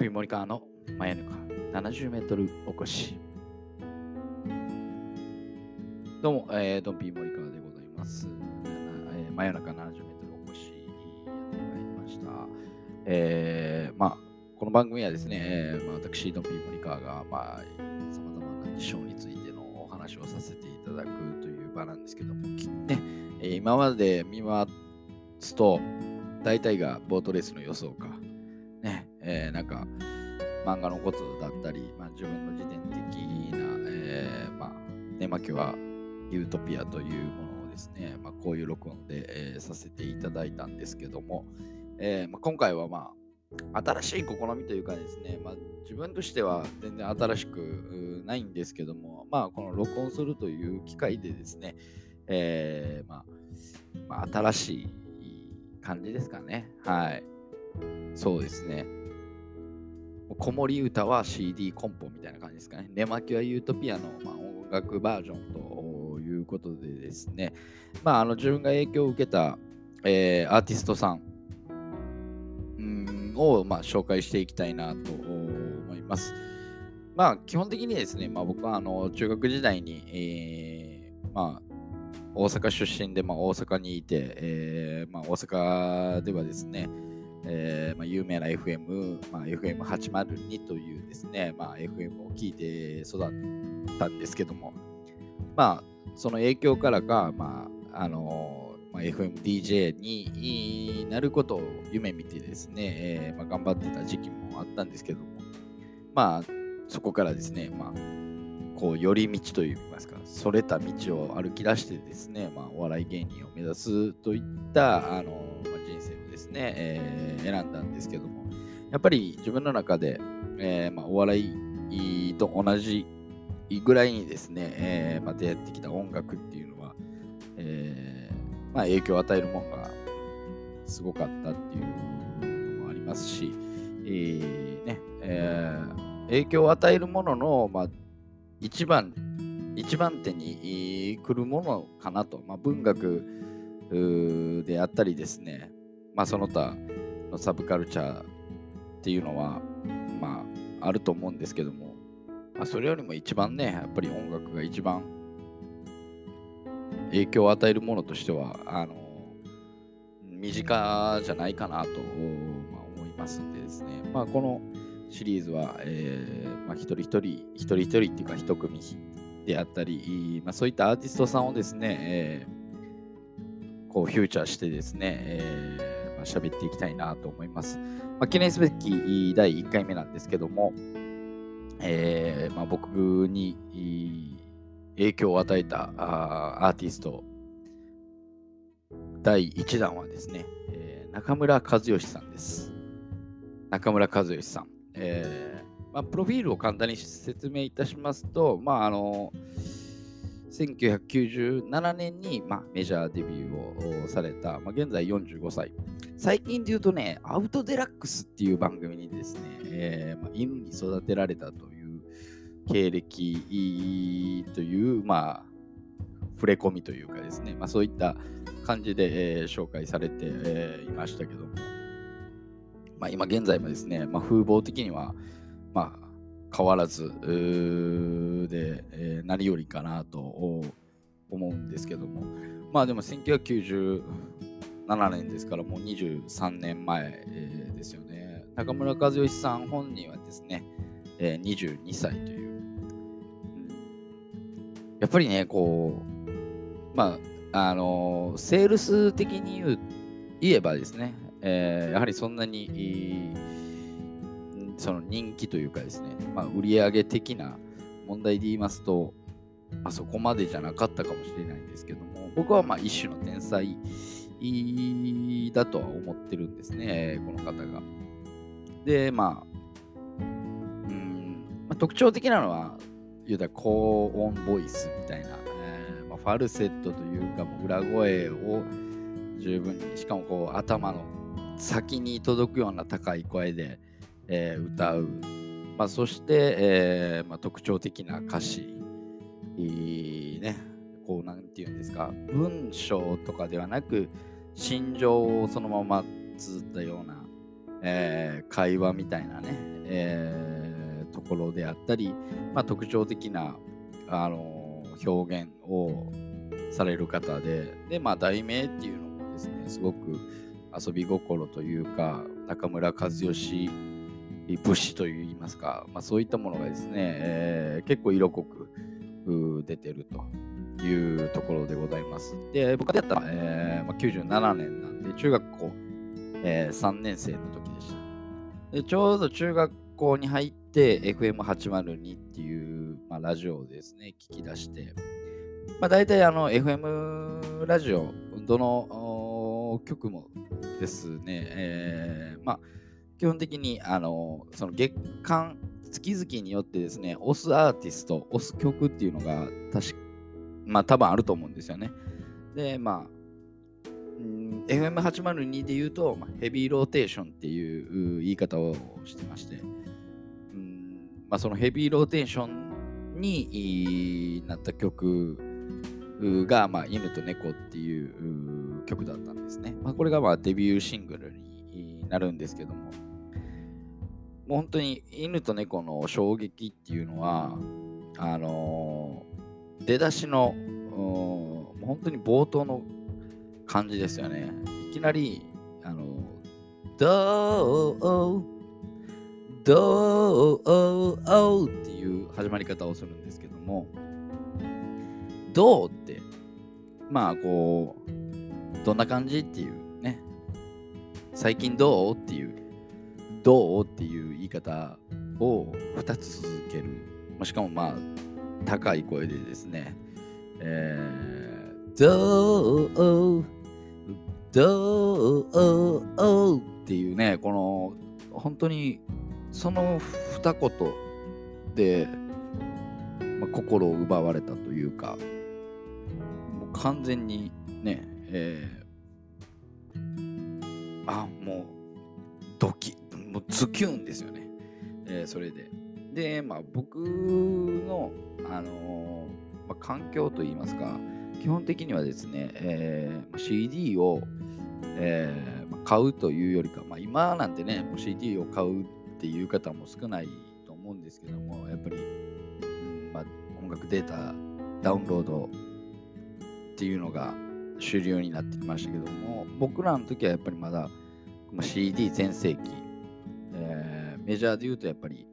ピー森川の真夜中70メートルおこし。どうも、えー、ドンピー森川でございます。えー真夜中70メートルおこしやってまいりました。えー、まあ、この番組はですね、えーまあ、私、ドンピー森川が、まあ、さまざまな事象についてのお話をさせていただくという場なんですけども、ね、えー今まで見ますと、大体がボートレースの予想か、えーなんか、漫画のことだったり、まあ、自分の自伝的な、えーまあ、寝巻きはユートピアというものをですね、まあ、こういう録音で、えーさせていただいたんですけども、えまあ、今回はまあ、新しい試みというかですね、まあ、自分としては全然新しくないんですけども、まあ、この録音するという機会でですね、えまま、新しい感じですかね。はい。そうですね。子守歌は CD コンポみたいな感じですかね。寝巻きはユートピアの、まあ、音楽バージョンということでですね、まあ、あの自分が影響を受けた、えーアーティストさんんを、まあ、紹介していきたいなと思います。まあ、基本的にですね、まあ、僕はあの中学時代に、えーまあ、大阪出身で、まあ、大阪にいて、えーまあ、大阪ではですね、えーまあ、有名な FM、まあ、FM802 というですね、まあ、FM を聞いて育ったんですけども、まあ、その影響からか、まああのまあ、FMDJ になることを夢見てですね、えーまあ、頑張ってた時期もあったんですけども、まあ、そこからですね、まあ、こう寄り道といいますか、それた道を歩き出してですね、まあ、お笑い芸人を目指すといったあの、ですね、えー選んだんですけども、やっぱり自分の中で、えーまあ、お笑いと同じぐらいにですね、えーまあ、出会ってきた音楽っていうのは、えまあ、影響を与えるものがすごかったっていうのもありますし、えねえ影響を与えるものの、まあ、一番一番手に来るものかなと、まあ、文学であったりですね、まあ、その他のサブカルチャーっていうのは、まあ、あると思うんですけども、まあ、それよりも一番ね、やっぱり音楽が一番影響を与えるものとしては、あの、身近じゃないかなと、まあ、思いますんでですね、まあ、このシリーズは、えーまあ、一人一人、一人一人っていうか、一組であったり、まあ、そういったアーティストさんをですね、えーこうフューチャーしてですね、えー、喋っていきたいなと思います。まあ、記念すべき第1回目なんですけども、えーまあ、僕に影響を与えたーアーティスト第1弾はですね、えー中村和義さんです。中村和義さん。えーまあ、プロフィールを簡単に説明いたしますと、まあ、あの1997年に、まあ、メジャーデビューをされた、まあ、現在45歳。最近で言うとね、アウトデラックスっていう番組にですね、えーまあ、犬に育てられたという経歴という、まあ、触れ込みというかですね、まあ、そういった感じで、えー紹介されて、えーいましたけども、まあ、今現在もですね、まあ、風貌的には、まあ、変わらずで、えー何よりかなと思うんですけども、まあでも1997年ですからもう23年前、えですよね。中村和義さん本人はですね、えー22歳という。やっぱりね、こう、まあ、あのーセールス的に言う言えばですね、えーやはりそんなにいいその人気というかですね、まあ、売上的な問題で言いますと、まあ、そこまでじゃなかったかもしれないんですけども、僕はまあ一種の天才だとは思ってるんですね、この方が。で、まあ、うんまあ、特徴的なのは、言うたら高音ボイスみたいな、えーまあ、ファルセットというか、もう裏声を十分に、しかもこう頭の先に届くような高い声で、えー歌う、まあ、そして、えーまあ、特徴的な歌詞、いいね、こうなんていうんですか、文章とかではなく、心情をそのまま綴ったようなえー、会話みたいなね、え、ところであったり、まあ、特徴的な、あの、表現をされる方で、で、まあ、題名っていうのもですね、すごく遊び心というか、中村和義物資といいますか、まあ、そういったものがですね、えー、結構色濃く出てるというところでございます。で、僕だったら、えーまあ、97年なんで、中学校、えー、3年生の時でした。でちょうど中学校に入って FM802 っていう、まあ、ラジオをですね、聞き出して、まあ、大体あの FM ラジオ、どの曲もですね、えー、まあ、基本的にあのその月間、月々によってですね、押すアーティスト、押す曲っていうのが確か、まあ多分あると思うんですよね。で、まあ、FM802 で言うと、まあ、ヘビーローテーションっていう言い方をしてまして、うんまあ、そのヘビーローテーションになった曲が、まあ、犬と猫っていう曲だったんですね。まあ、これがまあデビューシングルになるんですけども、本当に犬と猫の衝撃っていうのは、あのー、出だしの、本当に冒頭の感じですよね。いきなり、あの、どう、どうっていう始まり方をするんですけども、どうって、まあこう、どんな感じっていうね、最近どうっていう、どう？っていう言い方を2つ続ける。しかもまあ、高い声でですね、えー、どう？どう？っていうね、この、本当に、その二言で、まあ、心を奪われたというか、もう完全にね、えー、あ、もう、ドキ。ッ、もうズキュンですよね。えー、それで。で、まあ、僕の、あのー、まあ、環境といいますか、基本的にはですね、えー、CD を、えー、買うというよりか、まあ、今なんてね、CD を買うっていう方も少ないと思うんですけども、やっぱり、まあ、音楽データダウンロードっていうのが主流になってきましたけども、僕らの時はやっぱりまだ CD 全盛期、メジャーで言うとやっぱり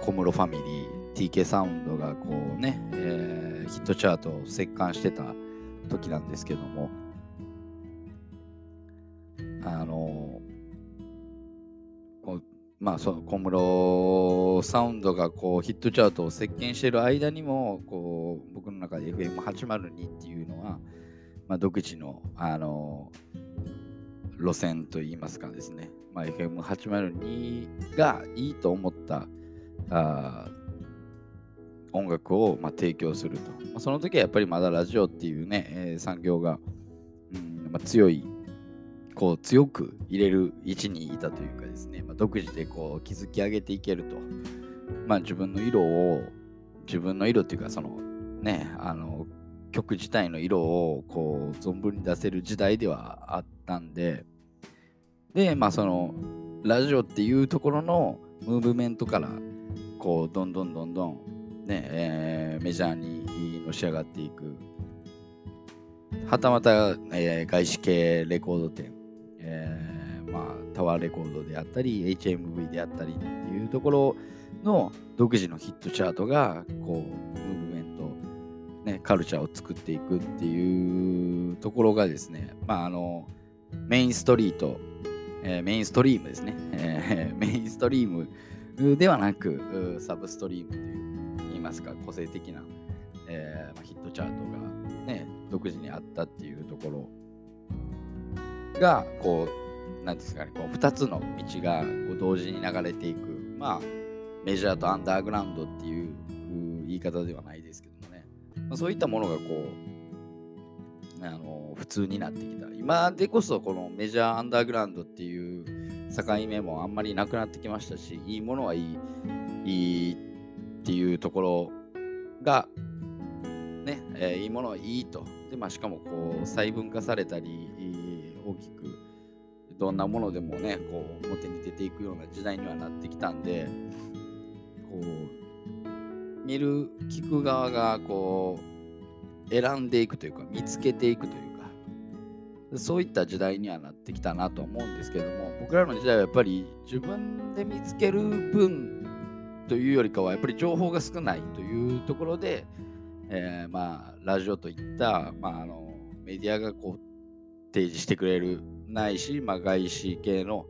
小室ファミリー、TK サウンドがこうね、えーヒットチャートを折感してた時なんですけども、あの、まあ、その小室サウンドがこうヒットチャートを席巻してる間にもこう僕の中で FM802 っていうのは、まあ、独自の、あの路線といいますかですね、まあ、FM802 がいいと思ったあ音楽をま提供すると。まあ、その時はやっぱりまだラジオっていうね、えー、産業が、うんまあ、強い、こう強く入れる位置にいたというかですね、まあ、独自でこう築き上げていけると。まあ自分の色を、自分の色っていうかそのね、あの曲自体の色をこう存分に出せる時代ではあったんで、で、まあそのラジオっていうところのムーブメントからこうどんどんどんどんねえー、メジャーにのし上がっていく。はたまた、えー、外資系レコード店、えー、まあ、タワーレコードであったり HMV であったりっていうところの独自のヒットチャートがこうムーブメント、ね、カルチャーを作っていくっていうところがですね、まあ、あのメインストリート、えー、メインストリームですね、えー、メインストリームではなくサブストリームというますか個性的な、えーま、ヒットチャートがね独自にあったっていうところがこう何ですかねこう2つの道がこう同時に流れていくまあメジャーとアンダーグラウンドっていう言い方ではないですけどもね、まあ、そういったものがこうあの普通になってきた今でこそこのメジャーアンダーグラウンドっていう境目もあんまりなくなってきましたしいいものはいいいいっていうところが、ね、えー、いいものはいいと。で、まあ、しかもこう細分化されたり、大きくどんなものでもねこう表に出ていくような時代にはなってきたんでこう見る聞く側がこう選んでいくというか見つけていくというそういった時代にはなってきたなと思うんですけども僕らの時代はやっぱり自分で見つける分というよりかはやっぱり情報が少ないというところで、えー、まあラジオといった、まあ、あのメディアがこう提示してくれるないし、まあ、外資系の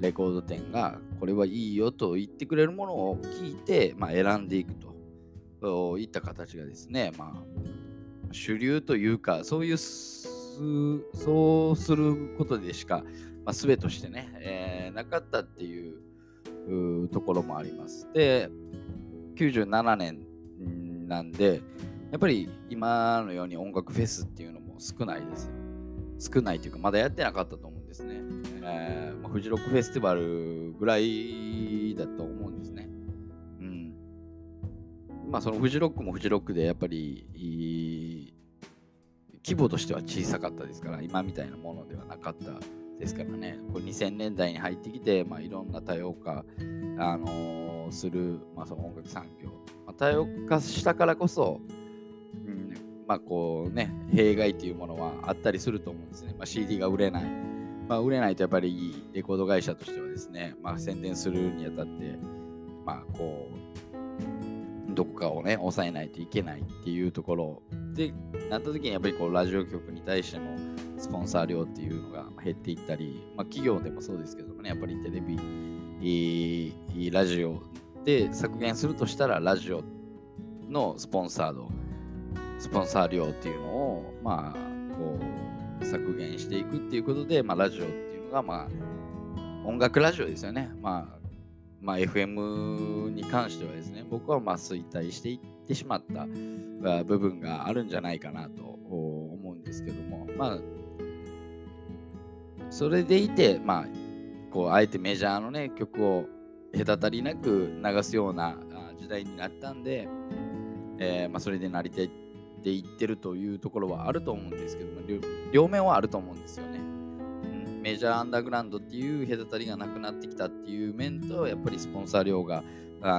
レコード店がこれはいいよと言ってくれるものを聞いて、まあ、選んでいくといった形がですね、まあ、主流というかそういうそうすることでしか、まあ、術としてね、えー、なかったっていうところもあります。で97年なんでやっぱり今のように音楽フェスっていうのも少ないですよ。少ないというか、まだやってなかったと思うんですね。えーまあ、フジロックフェスティバルぐらいだと思うんですね。うん。まあ、そのフジロックもフジロックで、やっぱり、規模としては小さかったですから、今みたいなものではなかったですからね。これ2000年代に入ってきて、まあ、いろんな多様化、あのー、する、まあ、その音楽産業。まあ、多様化したからこそ、うんまあこうね、弊害っていうものはあったりすると思うんですね。まあ、CD が売れない。まあ、売れないとやっぱりいいレコード会社としてはですね、まあ、宣伝するにあたって、まあこう、どこかをね、抑えないといけないっていうところで、なった時にやっぱりこうラジオ局に対してのスポンサー料っていうのが減っていったり、まあ、企業でもそうですけどもね、やっぱりテレビ、ラジオで削減するとしたら、ラジオのスポンサードスポンサー料っていうのを、まあ、こう、削減していくっていうことで、まあ、ラジオっていうのが、まあ、音楽ラジオですよね。まあ、まあ、FM に関してはですね、僕はま衰退していってしまった部分があるんじゃないかなと思うんですけども、まあ、それでいて、まあ、こう、あえてメジャーのね、曲を隔たりなく流すような時代になったんで、えー、まあ、それで成り立っていってるというところはあると思うんですけども両面はあると思うんですよね、メジャーアンダーグラウンドっていう隔たりがなくなってきたっていう面とやっぱりスポンサー料が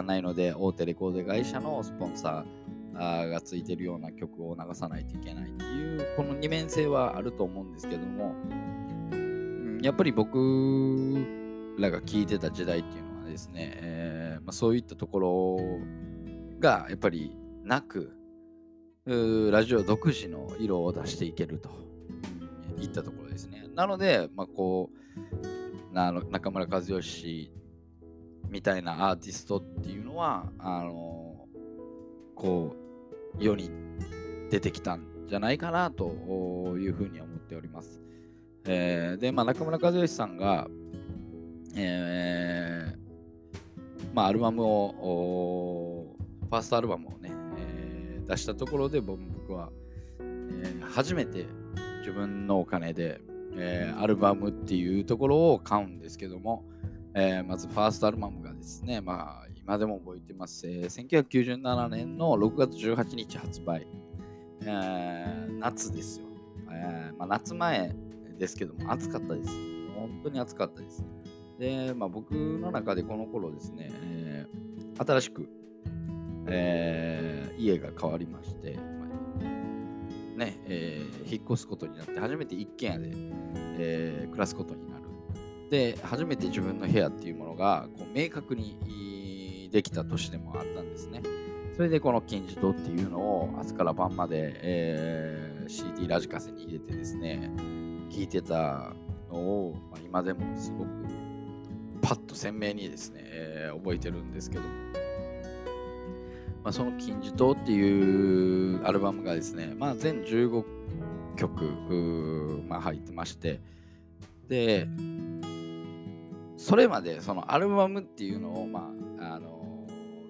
ないので大手レコード会社のスポンサーがついてるような曲を流さないといけないっていうこの二面性はあると思うんですけども、やっぱり僕らが聴いてた時代っていうのはですね、えーまあ、そういったところがやっぱりなくラジオ独自の色を出していけるといったところ。ですね。なので、まあ、こうな中村和義みたいなアーティストっていうのはあのこう世に出てきたんじゃないかなというふうに思っております。えー、で、まあ、中村和義さんが、えーまあ、アルバムをファーストアルバムをねえ出したところで僕は、えー、初めて自分のお金で、えー、アルバムっていうところを買うんですけども、えー、まずファーストアルバムがですね、まあ、今でも覚えてます、えー、1997年の6月18日発売、えー、夏ですよ、えーまあ、夏前ですけども暑かったです。本当に暑かったです。で、まあ、僕の中でこの頃ですね、えー、新しくえー、家が変わりまして、ねえー、引っ越すことになって初めて一軒家で、えー、暮らすことになる。で初めて自分の部屋っていうものがこう明確にできた年でもあったんですね。それでこの金字塔っていうのを朝から晩まで、えー、CD ラジカセに入れてですね聞いてたのを、まあ、今でもすごくパッと鮮明にですね、えー、覚えてるんですけどもまあ、その金字塔っていうアルバムがですね、まあ、全15曲、まあ、入ってまして、で、それまでそのアルバムっていうのを、まあ、あの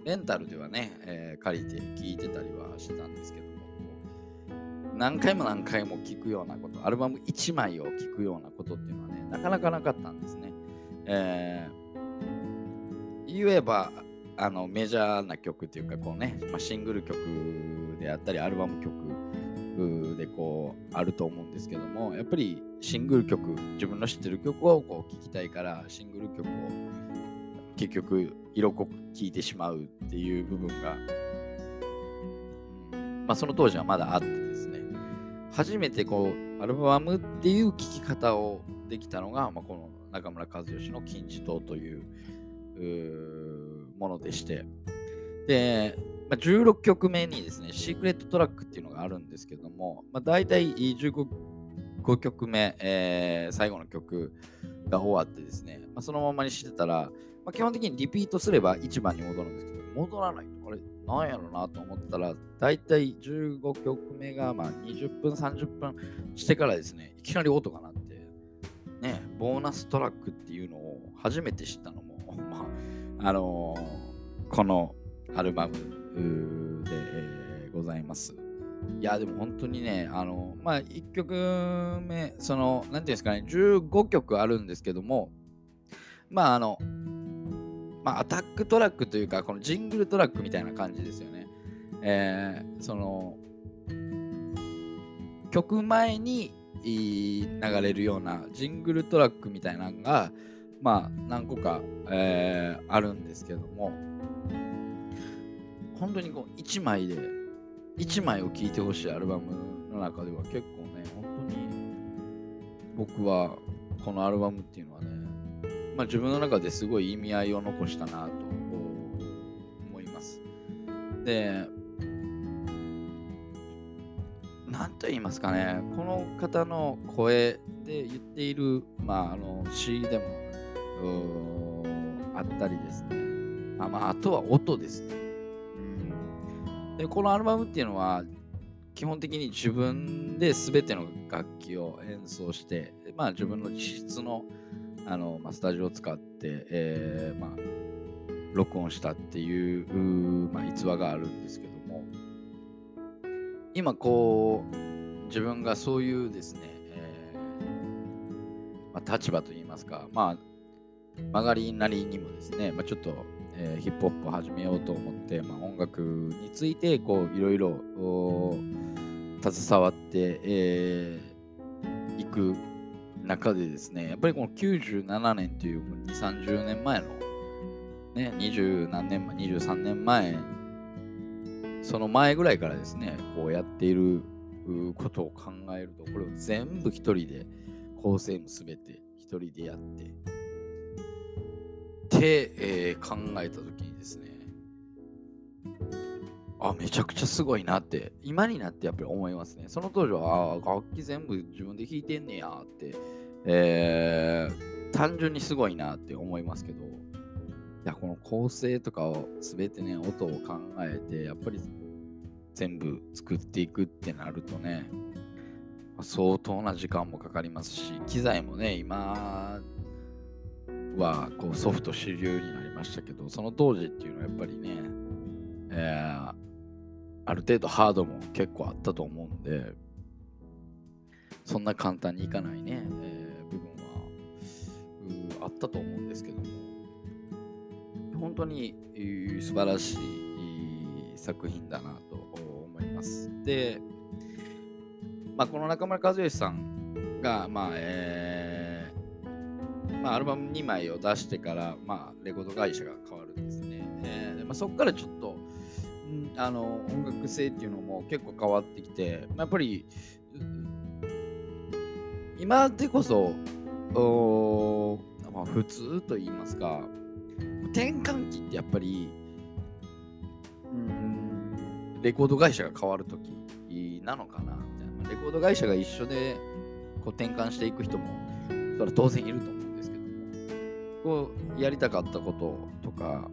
レンタルではね、えー、借りて聴いてたりはしてたんですけども、何回も何回も聴くようなこと、アルバム1枚を聴くようなことっていうのはね、なかなかなかったんですね。えー、言えば、あのメジャーな曲っていうかこうね、まあ、シングル曲であったりアルバム曲でこうあると思うんですけどもやっぱりシングル曲自分の知ってる曲をこう聴きたいからシングル曲を結局色濃く聴いてしまうっていう部分が、うんまあ、その当時はまだあってですね。初めてこうアルバムっていう聴き方をできたのが、まあ、この中村和義の金字塔というものでして。でまあ、16曲目にですね、シークレットトラックっていうのがあるんですけども、まあ、大体15曲目、えー、最後の曲が終わってですね、まあ、そのままにしてたら、まあ、基本的にリピートすれば1番に戻るんですけど、戻らない。と、あれ、なんやろなと思ったら、大体15曲目がま20分、30分してからですね、いきなり音が鳴って、ね、ボーナストラックっていうのを初めて知ったのも、あ、のー、このアルバムで、えー、ございます。いや、でも本当にね、あの、まあ、1曲目、その、なんていうんですかね、15曲あるんですけども、まあ、あの、まあ、アタックトラックというか、このジングルトラックみたいな感じですよね。えー、その、曲前に流れるようなジングルトラックみたいなのが、まあ、何個か、えー、あるんですけども、本当にこう1枚で1枚を聴いてほしいアルバムの中では結構ね本当に僕はこのアルバムっていうのはね、まあ、自分の中ですごい意味合いを残したなと思います。で何と言いますかねこの方の声で言っている、まあ、あの詩でもあったりですね。あ,、まあ、あとは音ですね。でこのアルバムっていうのは基本的に自分で全ての楽器を演奏して、まあ、自分の自室のあの、まあ、スタジオを使って、えーまあ、録音したっていうまあ、逸話があるんですけども。今こう自分がそういうですね、えーまあ、立場といいますか、まあ、曲がりなりにもですね、まあ、ちょっとえー、ヒップホップを始めようと思って、まあ、音楽についてこういろいろ携わってい、えー、く中でですねやっぱりこの97年という2 3 0年前のね20何年前23年前その前ぐらいからですねこうやっていることを考えるとこれを全部一人で構成も全て一人でやってて、えー、考えた時にですねあめちゃくちゃすごいなって今になってやっぱり思いますね。その当時はあ楽器全部自分で弾いてんねやって、えー、単純にすごいなって思いますけどいやこの構成とかを全てね音を考えてやっぱり全部作っていくってなるとね相当な時間もかかりますし機材もね今はこうソフト主流になりましたけど、その当時っていうのはやっぱりね、えー、ある程度ハードも結構あったと思うんで、そんな簡単にいかないね、えー、部分はあったと思うんですけども、本当に素晴らしい作品だなと思います。で、まあ、この中村和義さんが、まあえーまあ、アルバム2枚を出してから、まあ、レコード会社が変わるんですね。えーまあ、そこからちょっと、んあの音楽性っていうのも結構変わってきて、まあやっぱり、今でこそ、おまあ、普通と言いますか、転換期ってやっぱり、うんレコード会社が変わるときなのかなみたいな。レコード会社が一緒でこう転換していく人もそれは当然いると思う。こうやりたかったこととか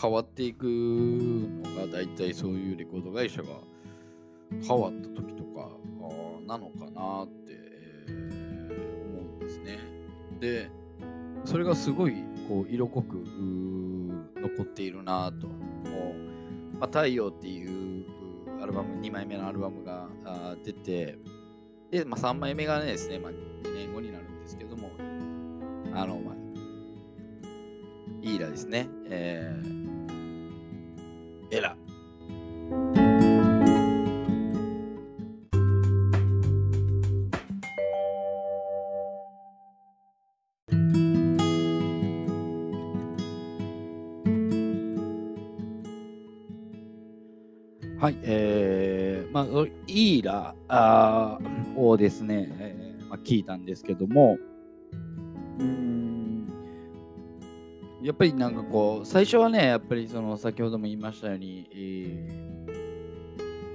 変わっていくのが大体そういうレコード会社が変わった時とかなのかなって、思うんですね。でそれがすごいこう色濃く残っているなと。まあ、太陽っていうアルバム2枚目のアルバムが出てで、まあ、3枚目がねですね、まあ、2年後になるんですけどもあの、まあ、イーラですね。えー、エラ。はい、えー、まあ、イーラあをですね、えーまあ、聞いたんですけども、うんやっぱりなんかこう、最初はね、やっぱりその先ほども言いましたように、え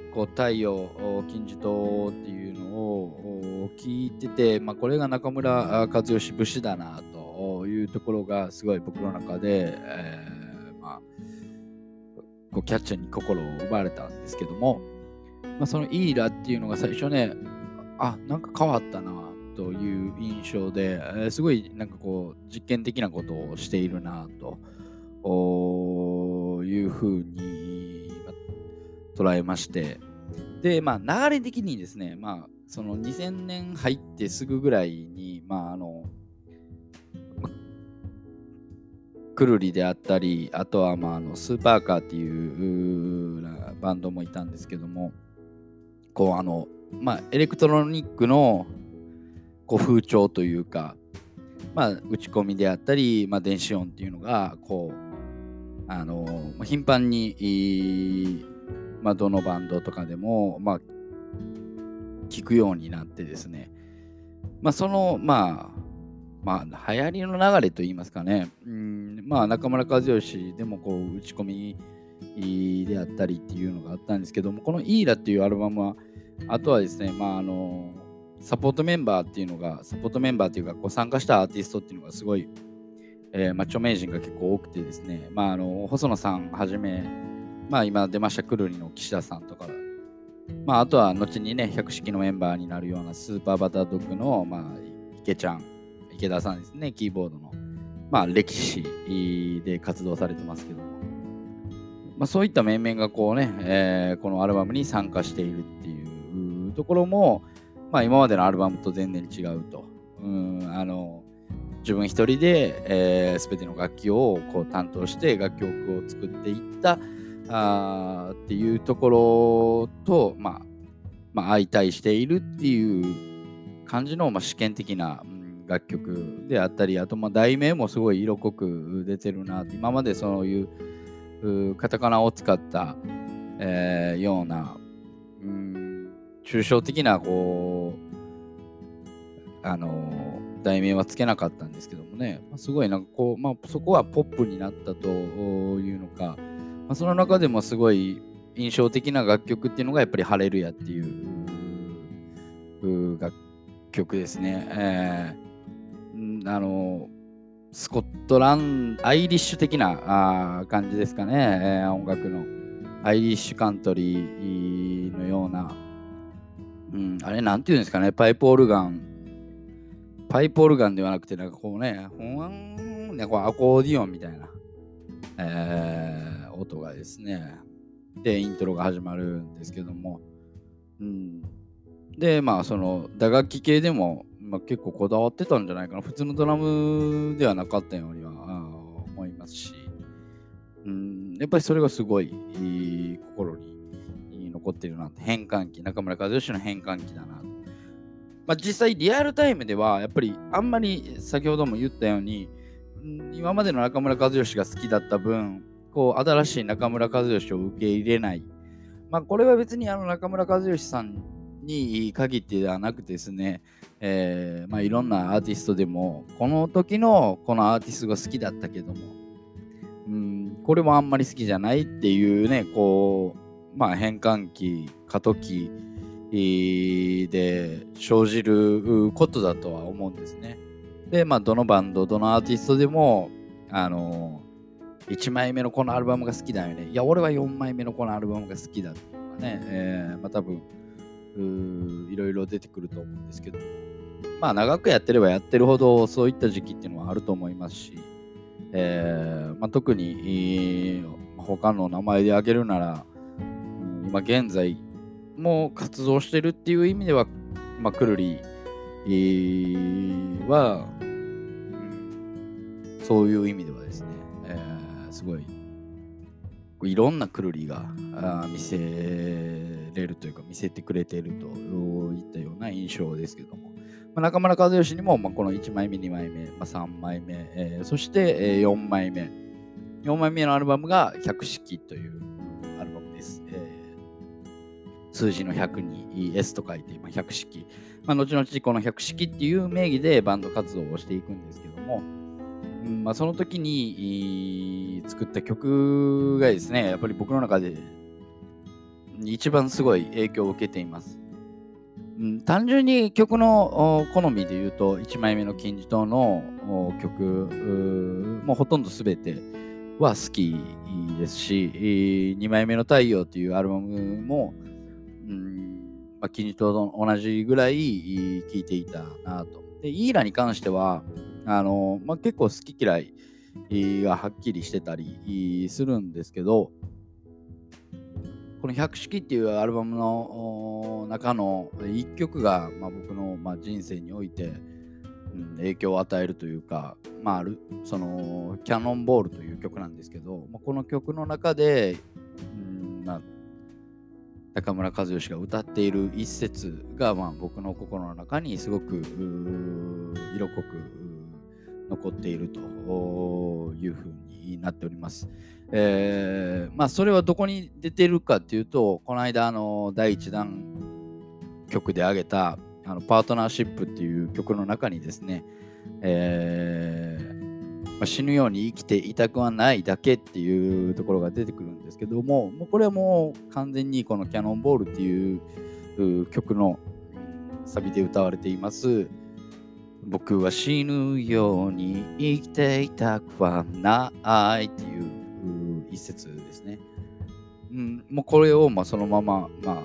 ー、こう太陽、金字塔っていうのを聞いてて、まあ、これが中村和義節だなというところがすごい僕の中で、えー、まあ、こうキャッチャーに心を奪われたんですけども、まあ、そのイーラっていうのが最初ね、あ、なんか変わったなという印象で、えー、すごいなんかこう実験的なことをしているなというふうに捉えまして、で、まあ流れ的にですね、まあその2000年入ってすぐぐらいに、まああの、くるりであったり、あとは、まあ、あのスーパーカーっていうバンドもいたんですけども、こう、あの、まあ、エレクトロニックのこう風潮というか、まあ、打ち込みであったり、まあ、電子音っていうのが、こう、あの、頻繁に、まあ、どのバンドとかでも、まあ、聞くようになってですね、まあ、その、まあ、まあ、流行りの流れといいますかね、うん、まあ、中村和義でもこう打ち込みであったりっていうのがあったんですけども、この「イーラ」っていうアルバムは、あとはですね、まあ、あの、サポートメンバーっていうのが、サポートメンバーっていうか、こう参加したアーティストっていうのがすごい、えー、まあ、著名人が結構多くてですね、まあ、あの、細野さんはじめ、まあ、今出ましたくるりの岸田さんとか、まあ、あとは後にね、百式のメンバーになるようなスーパーバタードッグの、まあ、池ちゃん、池田さんですね、キーボードの、まあ、歴史で活動されてますけども、まあ、そういった面々がこうね、えー、このアルバムに参加しているっていうところも、まあ、今までのアルバムと全然違うと。うんあの自分一人で、えー、全ての楽器をこう担当して楽曲を作っていったあっていうところと、まあ、まあ、相対しているっていう感じの、まあ、試験的な、うん楽曲であったりあとまあ題名もすごい色濃く出てるな今までそういうカタカナを使った、えー、ような、抽象的なこうあの題名はつけなかったんですけどもね、すごいなんかこう、まあ、そこはポップになったというのか、まあ、その中でもすごい印象的な楽曲っていうのがやっぱり「ハレルヤ」っていう楽曲ですね。えーあのスコットランアイリッシュ的なあ感じですかね、えー、音楽の。アイリッシュカントリーのような、うん、あれなんていうんですかねパイプオルガン。パイプオルガンではなくてなんかこうねほんねこうアコーディオンみたいな、えー、音がですねでイントロが始まるんですけども、うん、でまあその打楽器系でもまあ、結構こだわってたんじゃないかな。普通のドラムではなかったようには思いますし、うん、やっぱりそれがすごい心に残ってるなって、変換器、中村和義の変換器だなと。まあ、実際リアルタイムではやっぱりあんまり先ほども言ったように、今までの中村和義が好きだった分、こう新しい中村和義を受け入れない。まあこれは別にあの中村和義さんに限ってではなくてですね、えー、まあ、いろんなアーティストでもこの時のこのアーティストが好きだったけども、うん、これもあんまり好きじゃないっていうねこう、まあ、変換期過渡期で生じることだとは思うんですね。で、まあ、どのバンド、どのアーティストでも、あの1枚目のこのアルバムが好きだよね。いや、俺は4枚目のこのアルバムが好きだっていうのがね、えー、まあ多分、いろいろ出てくると思うんですけどまあ長くやってればやってるほどそういった時期っていうのはあると思いますし、えーまあ、特に、他の名前で挙げるなら、うん、今現在も活動してるっていう意味では、まあ、くるりは、うん、そういう意味ではですね、えー、すごいいろんなくるりが見せれるというか見せてくれているといったような印象ですけども、まあ、中村和義にも、まあ、この1枚目2枚目、まあ、3枚目、えー、そして、え、4枚目。4枚目のアルバムが「百式」という、数字の100に S と書いて、まあ、100式、まあ、後々この100式っていう名義でバンド活動をしていくんですけども、うんまあ、その時に作った曲がですねやっぱり僕の中で一番すごい影響を受けています。うん、単純に曲の好みで言うと1枚目の金字塔の曲もうほとんど全ては好きですし2枚目の太陽というアルバムも、まあ、金字塔と同じぐらい聴いていたなと。でイーラに関してはあの、まあ、結構好き嫌いがはっきりしてたりするんですけどこの「百式」っていうアルバムの中の1曲が、まあ、僕の、まあ、人生において、うん、影響を与えるというか、まあ、あるその「キャノンボール」という曲なんですけど、まあ、この曲の中で、うんまあ、中村和義が歌っている一節が、まあ、僕の心の中にすごく色濃く残っているというふうになっております。えー、まあそれはどこに出てるかっていうとこの間あの第1弾曲で挙げたあのパートナーシップっていう曲の中にですね、えー、まあ、死ぬように生きていたくはないだけっていうところが出てくるんですけどももうこれはもう完全にこの「キャノンボール」っていう曲のサビで歌われています僕は死ぬように生きていたくはないっていう一節ですね。うん、もうこれをまあそのまま、まあ、ま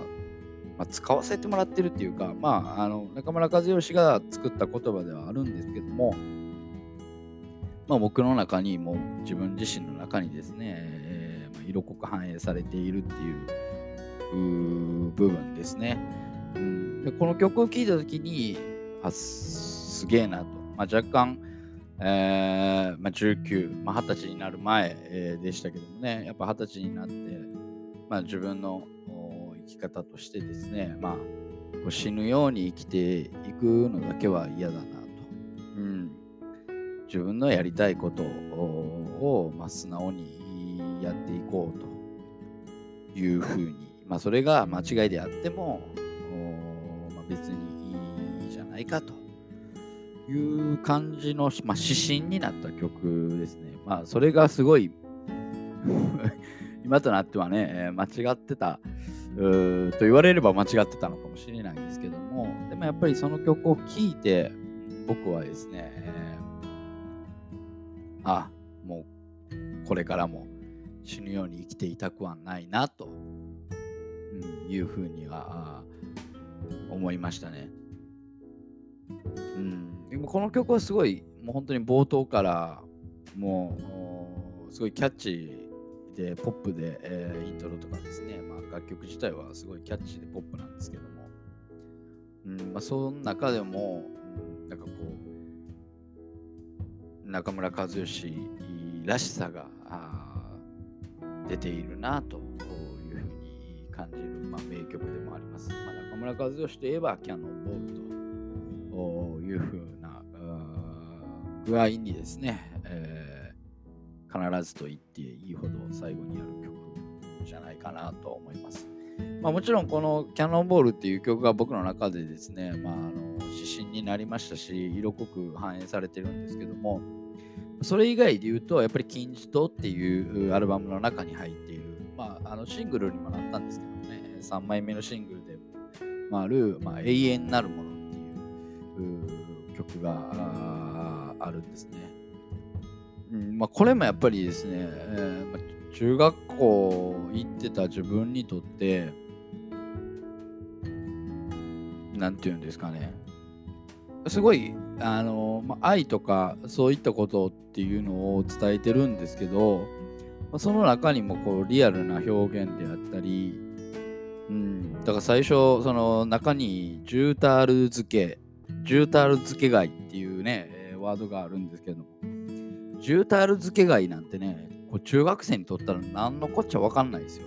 あ、使わせてもらってるっていうか、まあ、あの中村和義が作った言葉ではあるんですけども、まあ、僕の中にも自分自身の中にですね、えー、色濃く反映されているっていう部分ですね。うん、でこの曲を聴いた時にあすげえなと。まあ、若干、えーまあ、19、まあ、20歳になる前、えー、でしたけどもね、やっぱ20歳になって、まあ、自分の生き方としてですね、まあ、死ぬように生きていくのだけは嫌だな。自分のやりたいことを、まあ、素直にやっていこうというふうに、まあ、それが間違いであっても、まあ、別にいいじゃないかと。いう感じの、まあ、指針になった曲ですね。まあ、それがすごい 今となってはね、間違ってたと言われれば間違ってたのかもしれないんですけども、でもやっぱりその曲を聴いて、僕はですね、あ、もうこれからも死ぬように生きていたくはないなと、いうふうには思いましたね。うんでもこの曲はすごい、もう本当に冒頭からもうすごいキャッチでポップで、えー、イントロとかですね、まあ、楽曲自体はすごいキャッチでポップなんですけども、うんまあ、その中でも、うん、なんかこう中村和義らしさが出ているなというふうに感じる、まあ、名曲でもあります。まあ、中村和義といえばキャノンボールというふうな具合にですね、えー、必ずと言っていいほど最後にやる曲じゃないかなと思います。まあ、もちろんこの「キャノンボール」っていう曲が僕の中でですね、まあ、あの指針になりましたし色濃く反映されてるんですけどもそれ以外で言うとやっぱり「金字塔」っていうアルバムの中に入っている、まあ、あのシングルにもなったんですけどね。3枚目のシングルでもある、まあ、永遠なるものっていう曲があるんですね。うんまあ、これもやっぱりですね、えーまあ、中学校行ってた自分にとって何て言うんですかね。すごいあの、まあ、愛とかそういったことっていうのを伝えてるんですけど、まあ、その中にもこうリアルな表現であったり、うん、だから最初その中にジュータール漬けジュータール漬け貝っていうね、ワードがあるんですけど、ジュータール漬け貝なんてね、こう中学生にとったら何のこっちゃわかんないですよ。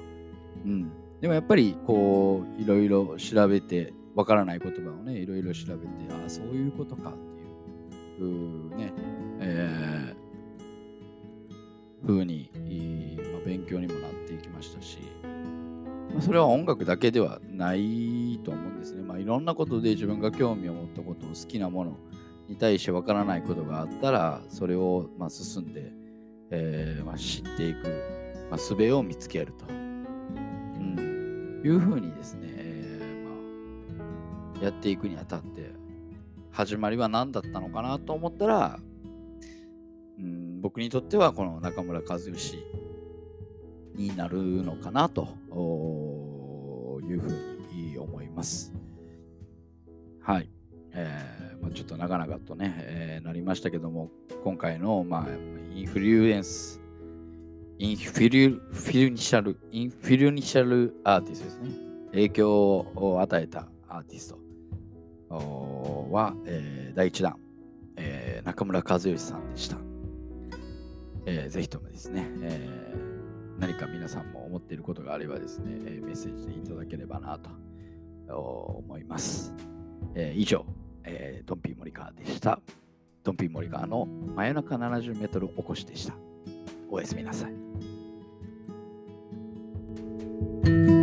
うん。でもやっぱりこう、いろいろ調べて、わからない言葉をね、いろいろ調べて、ああ、そういうことかっていう、うね、えー、風に、まあ、勉強にもなっていきましたし、まあ、それは音楽だけではないと思うんですね。まあ、いろんなことで自分が興味を持ったこと好きなものに対してわからないことがあったらそれをまあ進んで、えーまあ、知っていく、まあ、術を見つけると、うん、いうふうにですね、やっていくにあたって始まりは何だったのかなと思ったら、うん、僕にとってはこの中村一義になるのかなというふうに思います。はい。えーまあ、ちょっと長々とね、えー、なりましたけども、今回の、まあ、インフリュエンス、インフィリュフィルニシャル、 influential アーティストですね。影響を与えたアーティストは、えー、第1弾、えー、中村和義さんでした。えー、ぜひともですね、えー、何か皆さんも思っていることがあればですね、えメッセージでいただければなと思います。え以上、えドンピー・モリカーでした。ドンピー・モリカーの真夜中70メートル起こしでした。おやすみなさい。